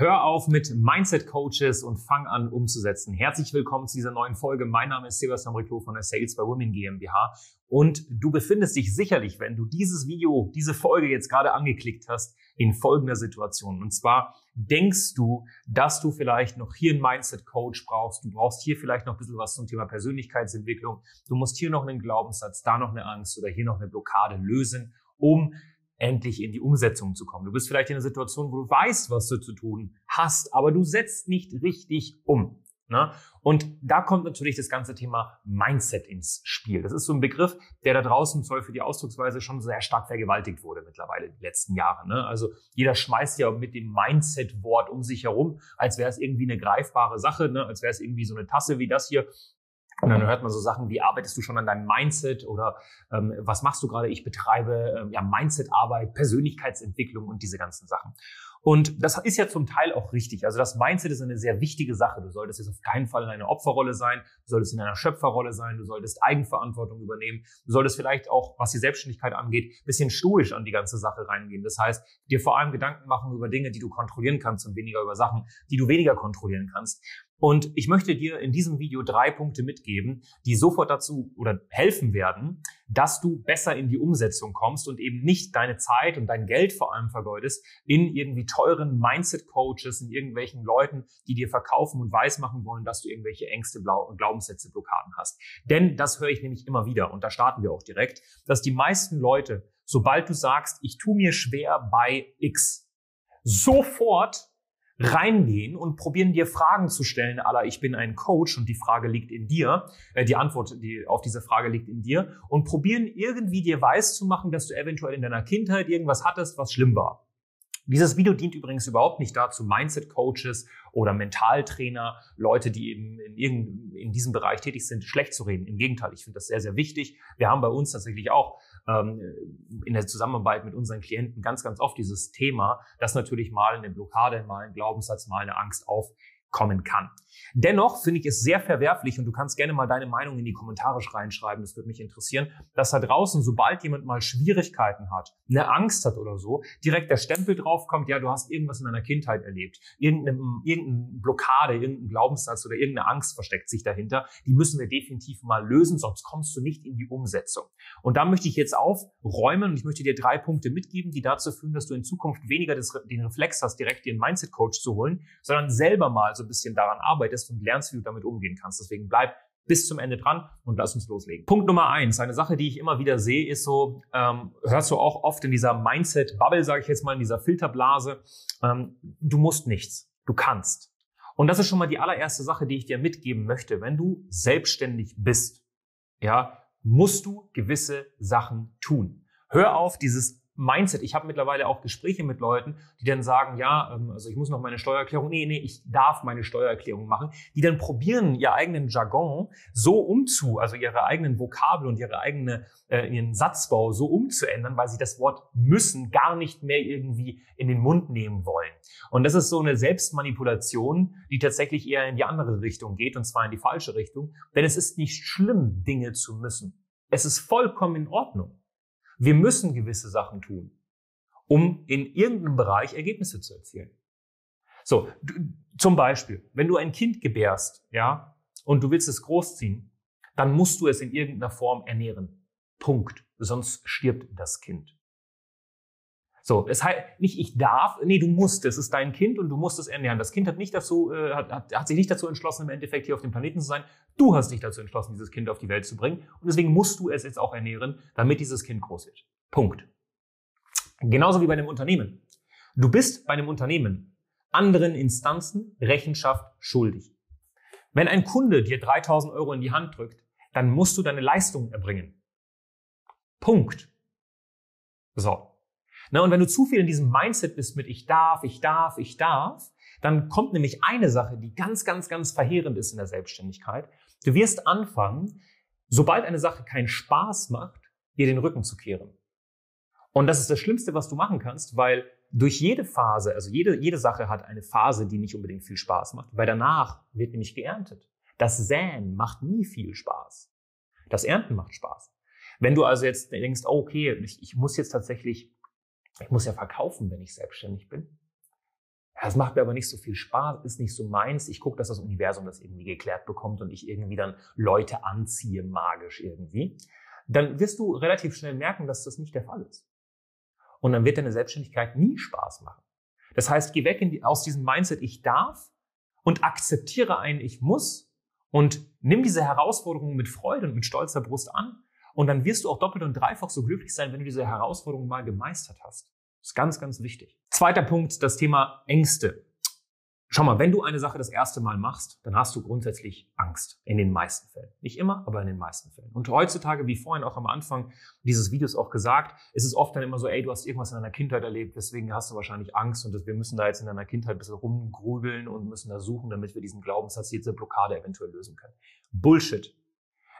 Hör auf mit Mindset Coaches und fang an umzusetzen. Herzlich willkommen zu dieser neuen Folge. Mein Name ist Sebastian Riclo von der Sales by Women GmbH und du befindest dich sicherlich, wenn du dieses Video, diese Folge jetzt gerade angeklickt hast, in folgender Situation. Und zwar denkst du, dass du vielleicht noch hier einen Mindset Coach brauchst. Du brauchst hier vielleicht noch ein bisschen was zum Thema Persönlichkeitsentwicklung. Du musst hier noch einen Glaubenssatz, da noch eine Angst oder hier noch eine Blockade lösen, um endlich in die Umsetzung zu kommen. Du bist vielleicht in einer Situation, wo du weißt, was du zu tun hast, aber du setzt nicht richtig um. Ne? Und da kommt natürlich das ganze Thema Mindset ins Spiel. Das ist so ein Begriff, der da draußen soll für die Ausdrucksweise schon sehr stark vergewaltigt wurde mittlerweile in den letzten Jahren. Ne? Also jeder schmeißt ja mit dem Mindset-Wort um sich herum, als wäre es irgendwie eine greifbare Sache, ne? als wäre es irgendwie so eine Tasse wie das hier, und dann hört man so Sachen wie, arbeitest du schon an deinem Mindset oder ähm, was machst du gerade? Ich betreibe ähm, ja Mindset-Arbeit, Persönlichkeitsentwicklung und diese ganzen Sachen. Und das ist ja zum Teil auch richtig. Also das Mindset ist eine sehr wichtige Sache. Du solltest jetzt auf keinen Fall in einer Opferrolle sein, du solltest in einer Schöpferrolle sein, du solltest Eigenverantwortung übernehmen, du solltest vielleicht auch, was die Selbstständigkeit angeht, bisschen stoisch an die ganze Sache reingehen. Das heißt, dir vor allem Gedanken machen über Dinge, die du kontrollieren kannst und weniger über Sachen, die du weniger kontrollieren kannst. Und ich möchte dir in diesem Video drei Punkte mitgeben, die sofort dazu oder helfen werden, dass du besser in die Umsetzung kommst und eben nicht deine Zeit und dein Geld vor allem vergeudest in irgendwie teuren Mindset-Coaches, in irgendwelchen Leuten, die dir verkaufen und weismachen wollen, dass du irgendwelche Ängste, Glaubenssätze, Blockaden hast. Denn das höre ich nämlich immer wieder und da starten wir auch direkt, dass die meisten Leute, sobald du sagst, ich tu mir schwer bei X, sofort reingehen und probieren dir Fragen zu stellen, aller ich bin ein Coach und die Frage liegt in dir, äh, die Antwort die, auf diese Frage liegt in dir und probieren irgendwie dir weiß zu machen, dass du eventuell in deiner Kindheit irgendwas hattest, was schlimm war. Dieses Video dient übrigens überhaupt nicht dazu, Mindset-Coaches oder Mentaltrainer, Leute, die eben in, irgend, in diesem Bereich tätig sind, schlecht zu reden. Im Gegenteil, ich finde das sehr, sehr wichtig. Wir haben bei uns tatsächlich auch ähm, in der Zusammenarbeit mit unseren Klienten ganz, ganz oft dieses Thema, dass natürlich mal eine Blockade, mal ein Glaubenssatz, mal eine Angst auf kommen kann. Dennoch finde ich es sehr verwerflich und du kannst gerne mal deine Meinung in die Kommentare reinschreiben, das würde mich interessieren, dass da draußen, sobald jemand mal Schwierigkeiten hat, eine Angst hat oder so, direkt der Stempel draufkommt, ja, du hast irgendwas in deiner Kindheit erlebt, irgendeine, irgendeine Blockade, irgendein Glaubenssatz oder irgendeine Angst versteckt sich dahinter, die müssen wir definitiv mal lösen, sonst kommst du nicht in die Umsetzung. Und da möchte ich jetzt aufräumen und ich möchte dir drei Punkte mitgeben, die dazu führen, dass du in Zukunft weniger den Reflex hast, direkt dir einen Mindset-Coach zu holen, sondern selber mal so ein bisschen daran arbeitest und lernst, wie du damit umgehen kannst. Deswegen bleib bis zum Ende dran und lass uns loslegen. Punkt Nummer eins, eine Sache, die ich immer wieder sehe, ist so, ähm, hörst du auch oft in dieser Mindset-Bubble, sage ich jetzt mal, in dieser Filterblase, ähm, du musst nichts, du kannst. Und das ist schon mal die allererste Sache, die ich dir mitgeben möchte. Wenn du selbstständig bist, ja, musst du gewisse Sachen tun. Hör auf, dieses Mindset. Ich habe mittlerweile auch Gespräche mit Leuten, die dann sagen, ja, ähm, also ich muss noch meine Steuererklärung, nee, nee, ich darf meine Steuererklärung machen, die dann probieren, ihr eigenen Jargon so umzu, also ihre eigenen Vokabel und ihre eigene, äh, ihren Satzbau so umzuändern, weil sie das Wort müssen gar nicht mehr irgendwie in den Mund nehmen wollen. Und das ist so eine Selbstmanipulation, die tatsächlich eher in die andere Richtung geht, und zwar in die falsche Richtung. Denn es ist nicht schlimm, Dinge zu müssen. Es ist vollkommen in Ordnung. Wir müssen gewisse Sachen tun, um in irgendeinem Bereich Ergebnisse zu erzielen. So, du, zum Beispiel, wenn du ein Kind gebärst, ja, und du willst es großziehen, dann musst du es in irgendeiner Form ernähren. Punkt. Sonst stirbt das Kind. So, es heißt nicht ich darf, nee, du musst, es ist dein Kind und du musst es ernähren. Das Kind hat nicht dazu, äh, hat, hat, hat sich nicht dazu entschlossen, im Endeffekt hier auf dem Planeten zu sein. Du hast dich dazu entschlossen, dieses Kind auf die Welt zu bringen. Und deswegen musst du es jetzt auch ernähren, damit dieses Kind groß wird. Punkt. Genauso wie bei einem Unternehmen. Du bist bei einem Unternehmen anderen Instanzen Rechenschaft schuldig. Wenn ein Kunde dir 3000 Euro in die Hand drückt, dann musst du deine Leistung erbringen. Punkt. So. Na, und wenn du zu viel in diesem Mindset bist mit ich darf, ich darf, ich darf, dann kommt nämlich eine Sache, die ganz, ganz, ganz verheerend ist in der Selbstständigkeit. Du wirst anfangen, sobald eine Sache keinen Spaß macht, ihr den Rücken zu kehren. Und das ist das Schlimmste, was du machen kannst, weil durch jede Phase, also jede, jede Sache hat eine Phase, die nicht unbedingt viel Spaß macht, weil danach wird nämlich geerntet. Das Säen macht nie viel Spaß. Das Ernten macht Spaß. Wenn du also jetzt denkst, okay, ich, ich muss jetzt tatsächlich, ich muss ja verkaufen, wenn ich selbstständig bin. Das macht mir aber nicht so viel Spaß, ist nicht so meins. Ich gucke, dass das Universum das irgendwie geklärt bekommt und ich irgendwie dann Leute anziehe, magisch irgendwie. Dann wirst du relativ schnell merken, dass das nicht der Fall ist. Und dann wird deine Selbstständigkeit nie Spaß machen. Das heißt, geh weg die, aus diesem Mindset, ich darf und akzeptiere ein, ich muss und nimm diese Herausforderung mit Freude und mit stolzer Brust an. Und dann wirst du auch doppelt und dreifach so glücklich sein, wenn du diese Herausforderung mal gemeistert hast. Das ist ganz, ganz wichtig. Zweiter Punkt, das Thema Ängste. Schau mal, wenn du eine Sache das erste Mal machst, dann hast du grundsätzlich Angst. In den meisten Fällen. Nicht immer, aber in den meisten Fällen. Und heutzutage, wie vorhin auch am Anfang dieses Videos auch gesagt, ist es oft dann immer so, ey, du hast irgendwas in deiner Kindheit erlebt, deswegen hast du wahrscheinlich Angst und wir müssen da jetzt in deiner Kindheit ein bisschen rumgrübeln und müssen da suchen, damit wir diesen Glaubenssatz, diese Blockade eventuell lösen können. Bullshit.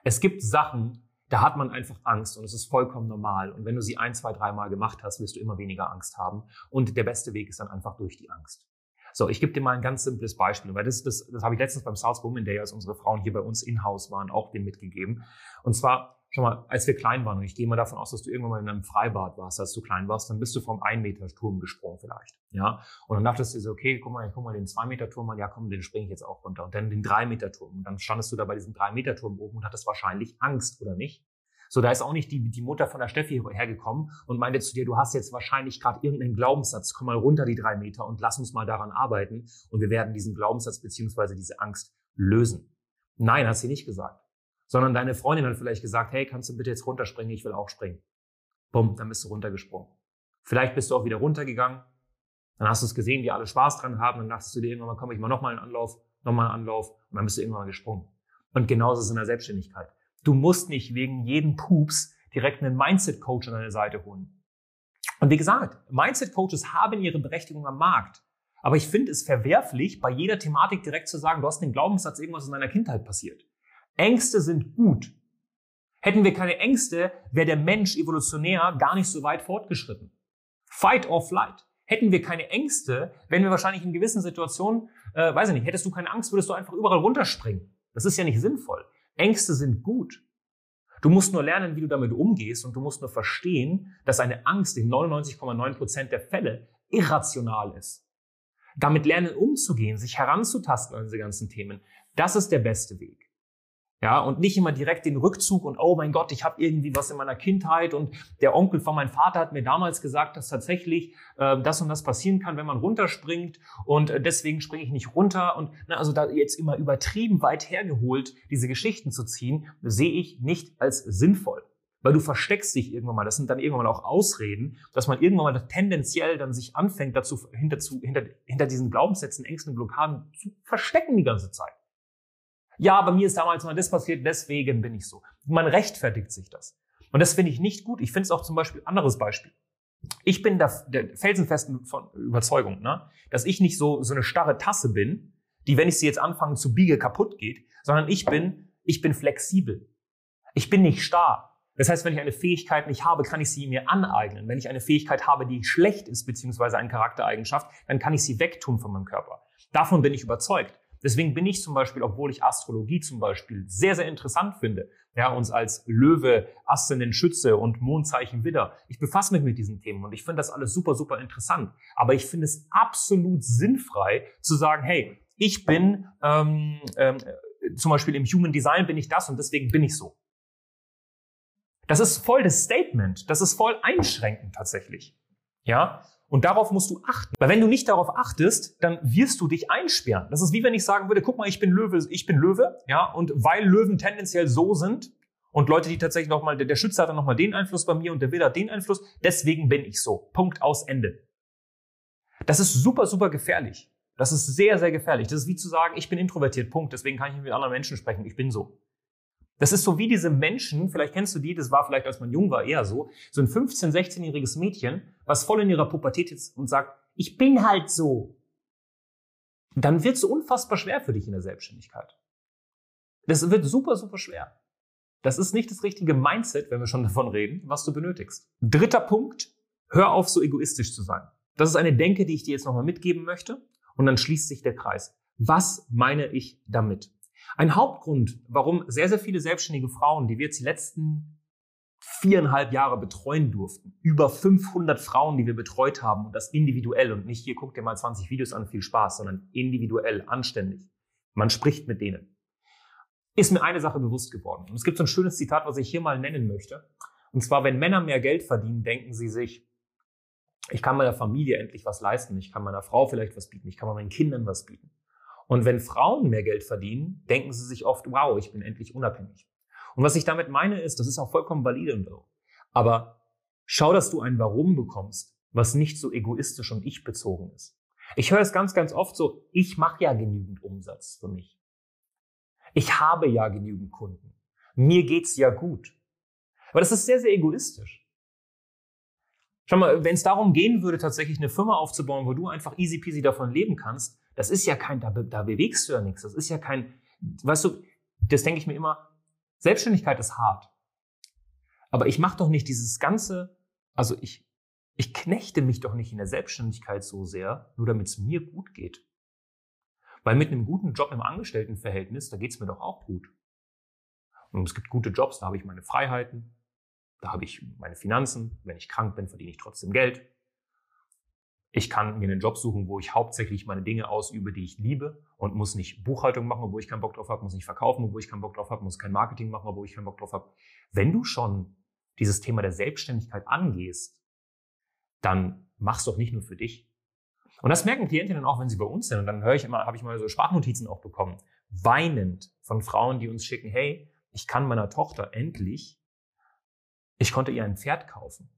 Es gibt Sachen, da hat man einfach Angst und es ist vollkommen normal. Und wenn du sie ein, zwei, dreimal gemacht hast, wirst du immer weniger Angst haben. Und der beste Weg ist dann einfach durch die Angst. So, ich gebe dir mal ein ganz simples Beispiel, weil das, das, das habe ich letztens beim South Women Day, als unsere Frauen hier bei uns in-house waren, auch dem mitgegeben. Und zwar, schau mal, als wir klein waren, und ich gehe mal davon aus, dass du irgendwann mal in einem Freibad warst, als du klein warst, dann bist du vom 1-Meter-Turm gesprungen vielleicht. Ja, und dann dachtest du so, okay, guck mal, ich guck mal den 2-Meter-Turm an, ja komm, den springe ich jetzt auch runter. Und dann den 3-Meter-Turm. Und dann standest du da bei diesem 3-Meter-Turm oben und hattest wahrscheinlich Angst, oder nicht? So, da ist auch nicht die, die Mutter von der Steffi hergekommen und meinte zu dir, du hast jetzt wahrscheinlich gerade irgendeinen Glaubenssatz, komm mal runter die drei Meter und lass uns mal daran arbeiten und wir werden diesen Glaubenssatz beziehungsweise diese Angst lösen. Nein, hat sie nicht gesagt. Sondern deine Freundin hat vielleicht gesagt, hey, kannst du bitte jetzt runterspringen, ich will auch springen. Bumm, dann bist du runtergesprungen. Vielleicht bist du auch wieder runtergegangen, dann hast du es gesehen, wie alle Spaß dran haben, dann dachtest du dir irgendwann mal, komm, ich mal nochmal einen Anlauf, nochmal einen Anlauf und dann bist du irgendwann mal gesprungen. Und genauso ist es in der Selbstständigkeit. Du musst nicht wegen jedem Pups direkt einen Mindset-Coach an deine Seite holen. Und wie gesagt, Mindset-Coaches haben ihre Berechtigung am Markt. Aber ich finde es verwerflich, bei jeder Thematik direkt zu sagen, du hast den Glaubenssatz, irgendwas in deiner Kindheit passiert. Ängste sind gut. Hätten wir keine Ängste, wäre der Mensch evolutionär gar nicht so weit fortgeschritten. Fight or flight. Hätten wir keine Ängste, wären wir wahrscheinlich in gewissen Situationen, äh, weiß ich nicht, hättest du keine Angst, würdest du einfach überall runterspringen. Das ist ja nicht sinnvoll. Ängste sind gut. Du musst nur lernen, wie du damit umgehst und du musst nur verstehen, dass eine Angst in 99,9 Prozent der Fälle irrational ist. Damit lernen umzugehen, sich heranzutasten an diese ganzen Themen, das ist der beste Weg. Ja, und nicht immer direkt den Rückzug und oh mein Gott, ich habe irgendwie was in meiner Kindheit und der Onkel von meinem Vater hat mir damals gesagt, dass tatsächlich äh, das und das passieren kann, wenn man runterspringt und äh, deswegen springe ich nicht runter und na, also da jetzt immer übertrieben weit hergeholt diese Geschichten zu ziehen, sehe ich nicht als sinnvoll. Weil du versteckst dich irgendwann mal, das sind dann irgendwann mal auch Ausreden, dass man irgendwann mal tendenziell dann sich anfängt, dazu hinter, zu, hinter, hinter diesen Glaubenssätzen, Ängsten, Blockaden zu verstecken die ganze Zeit. Ja, aber mir ist damals mal das passiert, deswegen bin ich so. Man rechtfertigt sich das. Und das finde ich nicht gut. Ich finde es auch zum Beispiel, anderes Beispiel. Ich bin der, der felsenfesten von Überzeugung, ne, dass ich nicht so, so eine starre Tasse bin, die, wenn ich sie jetzt anfange zu biege, kaputt geht, sondern ich bin, ich bin flexibel. Ich bin nicht starr. Das heißt, wenn ich eine Fähigkeit nicht habe, kann ich sie mir aneignen. Wenn ich eine Fähigkeit habe, die schlecht ist, beziehungsweise eine Charaktereigenschaft, dann kann ich sie wegtun von meinem Körper. Davon bin ich überzeugt. Deswegen bin ich zum Beispiel, obwohl ich Astrologie zum Beispiel sehr, sehr interessant finde, ja, uns als Löwe, Aszendent Schütze und Mondzeichen Widder, ich befasse mich mit diesen Themen und ich finde das alles super, super interessant. Aber ich finde es absolut sinnfrei zu sagen, hey, ich bin ähm, ähm, zum Beispiel im Human Design bin ich das und deswegen bin ich so. Das ist voll das Statement. Das ist voll einschränkend tatsächlich. Ja, und darauf musst du achten. Weil wenn du nicht darauf achtest, dann wirst du dich einsperren. Das ist wie wenn ich sagen würde, guck mal, ich bin Löwe, ich bin Löwe, ja, und weil Löwen tendenziell so sind und Leute, die tatsächlich nochmal, der, Schütze hat dann nochmal den Einfluss bei mir und der Widder hat den Einfluss, deswegen bin ich so. Punkt aus Ende. Das ist super, super gefährlich. Das ist sehr, sehr gefährlich. Das ist wie zu sagen, ich bin introvertiert, Punkt. Deswegen kann ich nicht mit anderen Menschen sprechen. Ich bin so. Das ist so wie diese Menschen, vielleicht kennst du die, das war vielleicht, als man jung war, eher so, so ein 15-, 16-jähriges Mädchen, was voll in ihrer Pubertät ist und sagt, ich bin halt so. Dann wird es unfassbar schwer für dich in der Selbstständigkeit. Das wird super, super schwer. das ist nicht das richtige Mindset, wenn wir schon davon reden, was du benötigst. Dritter Punkt, hör auf, so egoistisch zu sein. Das ist eine Denke, die ich dir jetzt nochmal mitgeben möchte. Und dann schließt sich der Kreis. Was meine ich damit? Ein Hauptgrund, warum sehr, sehr viele selbstständige Frauen, die wir jetzt die letzten viereinhalb Jahre betreuen durften, über 500 Frauen, die wir betreut haben und das individuell und nicht hier guck dir mal 20 Videos an, viel Spaß, sondern individuell, anständig. Man spricht mit denen. Ist mir eine Sache bewusst geworden. Und es gibt so ein schönes Zitat, was ich hier mal nennen möchte. Und zwar, wenn Männer mehr Geld verdienen, denken sie sich, ich kann meiner Familie endlich was leisten, ich kann meiner Frau vielleicht was bieten, ich kann meinen Kindern was bieten. Und wenn Frauen mehr Geld verdienen, denken sie sich oft, wow, ich bin endlich unabhängig. Und was ich damit meine ist, das ist auch vollkommen valide und so. Aber schau, dass du ein Warum bekommst, was nicht so egoistisch und ich bezogen ist. Ich höre es ganz, ganz oft so, ich mache ja genügend Umsatz für mich. Ich habe ja genügend Kunden. Mir geht's ja gut. Aber das ist sehr, sehr egoistisch. Schau mal, wenn es darum gehen würde, tatsächlich eine Firma aufzubauen, wo du einfach easy peasy davon leben kannst, das ist ja kein, da, da bewegst du ja nichts. Das ist ja kein, weißt du, das denke ich mir immer, Selbstständigkeit ist hart. Aber ich mache doch nicht dieses ganze, also ich, ich knechte mich doch nicht in der Selbstständigkeit so sehr, nur damit es mir gut geht. Weil mit einem guten Job im Angestelltenverhältnis, da geht's mir doch auch gut. Und es gibt gute Jobs, da habe ich meine Freiheiten, da habe ich meine Finanzen. Wenn ich krank bin, verdiene ich trotzdem Geld. Ich kann mir einen Job suchen, wo ich hauptsächlich meine Dinge ausübe, die ich liebe und muss nicht Buchhaltung machen, obwohl ich keinen Bock drauf habe, muss nicht verkaufen, obwohl ich keinen Bock drauf habe, muss kein Marketing machen, obwohl ich keinen Bock drauf habe. Wenn du schon dieses Thema der Selbstständigkeit angehst, dann mach's doch nicht nur für dich. Und das merken Klientinnen auch, wenn sie bei uns sind. Und dann höre ich immer, habe ich mal so Sprachnotizen auch bekommen, weinend von Frauen, die uns schicken, hey, ich kann meiner Tochter endlich ich konnte ihr ein Pferd kaufen.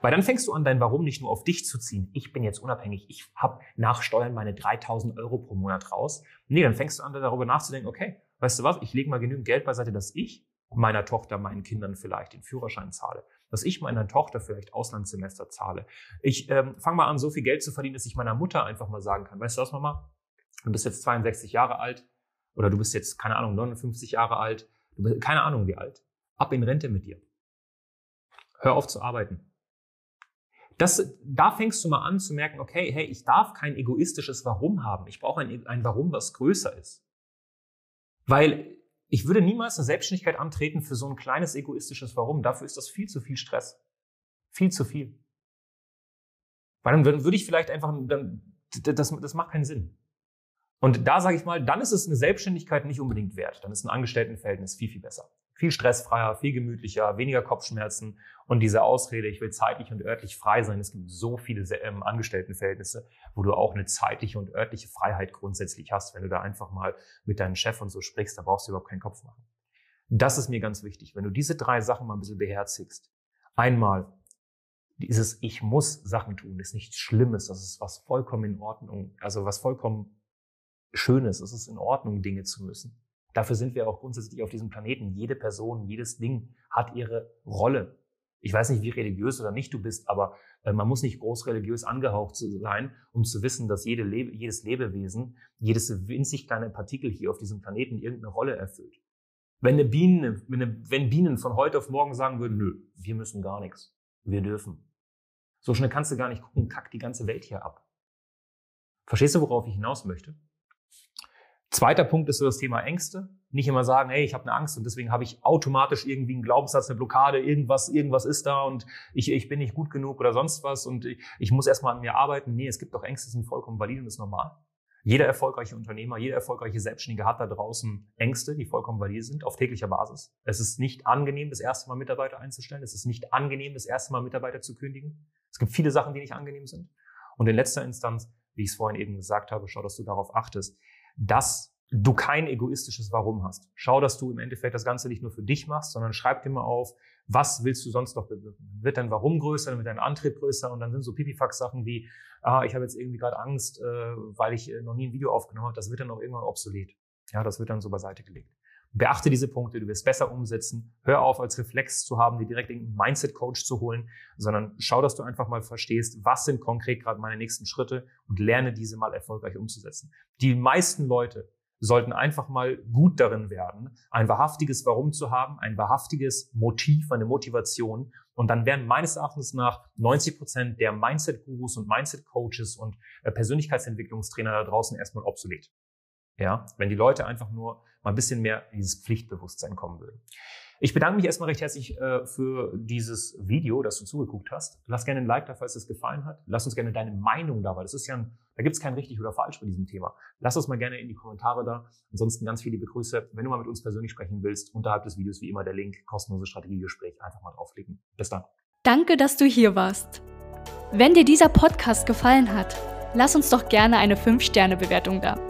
Weil dann fängst du an, dein Warum nicht nur auf dich zu ziehen. Ich bin jetzt unabhängig, ich habe nach Steuern meine 3000 Euro pro Monat raus. Nee, dann fängst du an, darüber nachzudenken, okay, weißt du was, ich lege mal genügend Geld beiseite, dass ich meiner Tochter, meinen Kindern vielleicht den Führerschein zahle, dass ich meiner Tochter vielleicht Auslandssemester zahle. Ich ähm, fange mal an, so viel Geld zu verdienen, dass ich meiner Mutter einfach mal sagen kann, weißt du was, Mama, du bist jetzt 62 Jahre alt oder du bist jetzt, keine Ahnung, 59 Jahre alt, du bist, keine Ahnung wie alt, ab in Rente mit dir. Hör auf zu arbeiten. Das, da fängst du mal an zu merken, okay, hey, ich darf kein egoistisches Warum haben. Ich brauche ein, ein Warum, was größer ist. Weil ich würde niemals eine Selbstständigkeit antreten für so ein kleines egoistisches Warum. Dafür ist das viel zu viel Stress. Viel zu viel. Weil dann würde ich vielleicht einfach, dann, das, das macht keinen Sinn. Und da sage ich mal, dann ist es eine Selbstständigkeit nicht unbedingt wert. Dann ist ein Angestelltenverhältnis viel, viel besser viel stressfreier, viel gemütlicher, weniger Kopfschmerzen und diese Ausrede, ich will zeitlich und örtlich frei sein. Es gibt so viele ähm, Angestelltenverhältnisse, wo du auch eine zeitliche und örtliche Freiheit grundsätzlich hast. Wenn du da einfach mal mit deinem Chef und so sprichst, da brauchst du überhaupt keinen Kopf machen. Das ist mir ganz wichtig. Wenn du diese drei Sachen mal ein bisschen beherzigst, einmal dieses Ich muss Sachen tun, ist nichts Schlimmes, das ist was vollkommen in Ordnung, also was vollkommen Schönes, es ist in Ordnung, Dinge zu müssen. Dafür sind wir auch grundsätzlich auf diesem Planeten. Jede Person, jedes Ding hat ihre Rolle. Ich weiß nicht, wie religiös oder nicht du bist, aber äh, man muss nicht groß religiös angehaucht sein, um zu wissen, dass jede Lebe, jedes Lebewesen, jedes winzig kleine Partikel hier auf diesem Planeten irgendeine Rolle erfüllt. Wenn, eine Biene, wenn, Bienen von heute auf morgen sagen würden, nö, wir müssen gar nichts, wir dürfen. So schnell kannst du gar nicht gucken, kackt die ganze Welt hier ab. Verstehst du, worauf ich hinaus möchte? Zweiter Punkt ist so das Thema Ängste. Nicht immer sagen, hey, ich habe eine Angst und deswegen habe ich automatisch irgendwie einen Glaubenssatz, eine Blockade, irgendwas, irgendwas ist da und ich, ich bin nicht gut genug oder sonst was und ich, ich muss erstmal an mir arbeiten. Nee, es gibt doch Ängste, sind vollkommen valide und das ist normal. Jeder erfolgreiche Unternehmer, jeder erfolgreiche Selbstständige hat da draußen Ängste, die vollkommen valide sind, auf täglicher Basis. Es ist nicht angenehm, das erste Mal Mitarbeiter einzustellen. Es ist nicht angenehm, das erste Mal Mitarbeiter zu kündigen. Es gibt viele Sachen, die nicht angenehm sind. Und in letzter Instanz, wie ich es vorhin eben gesagt habe, schau, dass du darauf achtest, dass du kein egoistisches Warum hast. Schau, dass du im Endeffekt das Ganze nicht nur für dich machst, sondern schreib dir mal auf, was willst du sonst noch bewirken? Wird dein Warum größer, dann wird dein Antrieb größer und dann sind so Pipifax-Sachen wie, ah, ich habe jetzt irgendwie gerade Angst, äh, weil ich äh, noch nie ein Video aufgenommen habe, das wird dann auch irgendwann obsolet. Ja, das wird dann so beiseite gelegt. Beachte diese Punkte, du wirst besser umsetzen. Hör auf, als Reflex zu haben, dir direkt einen Mindset-Coach zu holen, sondern schau, dass du einfach mal verstehst, was sind konkret gerade meine nächsten Schritte und lerne diese mal erfolgreich umzusetzen. Die meisten Leute sollten einfach mal gut darin werden, ein wahrhaftiges Warum zu haben, ein wahrhaftiges Motiv, eine Motivation. Und dann werden meines Erachtens nach 90 Prozent der Mindset-Gurus und Mindset-Coaches und äh, Persönlichkeitsentwicklungstrainer da draußen erstmal obsolet. Ja, wenn die Leute einfach nur mal ein bisschen mehr in dieses Pflichtbewusstsein kommen würden. Ich bedanke mich erstmal recht herzlich äh, für dieses Video, dass du zugeguckt hast. Lass gerne ein Like da, falls es gefallen hat. Lass uns gerne deine Meinung da, weil das ist ja ein, da gibt es kein richtig oder falsch bei diesem Thema. Lass uns mal gerne in die Kommentare da. Ansonsten ganz viele Begrüße. Wenn du mal mit uns persönlich sprechen willst, unterhalb des Videos wie immer der Link, kostenlose Strategiegespräch, einfach mal draufklicken. Bis dann. Danke, dass du hier warst. Wenn dir dieser Podcast gefallen hat, lass uns doch gerne eine 5-Sterne-Bewertung da.